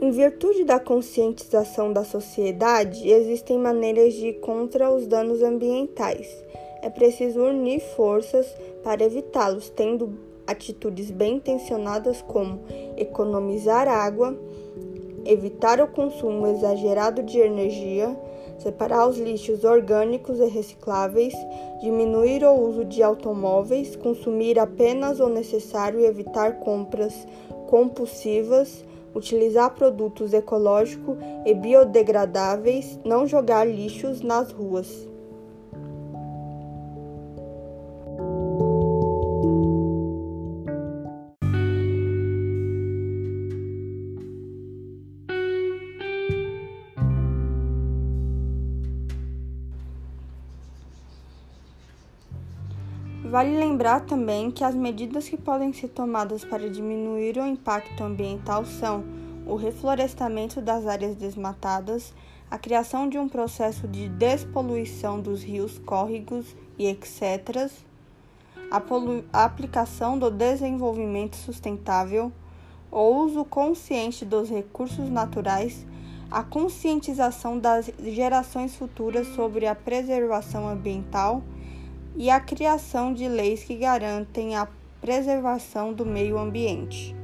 Em virtude da conscientização da sociedade, existem maneiras de ir contra os danos ambientais. É preciso unir forças para evitá-los, tendo atitudes bem intencionadas como economizar água, evitar o consumo exagerado de energia, separar os lixos orgânicos e recicláveis, diminuir o uso de automóveis, consumir apenas o necessário e evitar compras compulsivas utilizar produtos ecológicos e biodegradáveis, não jogar lixos nas ruas. Vale lembrar também que as medidas que podem ser tomadas para diminuir o impacto ambiental são o reflorestamento das áreas desmatadas, a criação de um processo de despoluição dos rios, córregos e etc., a, a aplicação do desenvolvimento sustentável, o uso consciente dos recursos naturais, a conscientização das gerações futuras sobre a preservação ambiental e a criação de leis que garantem a preservação do meio ambiente.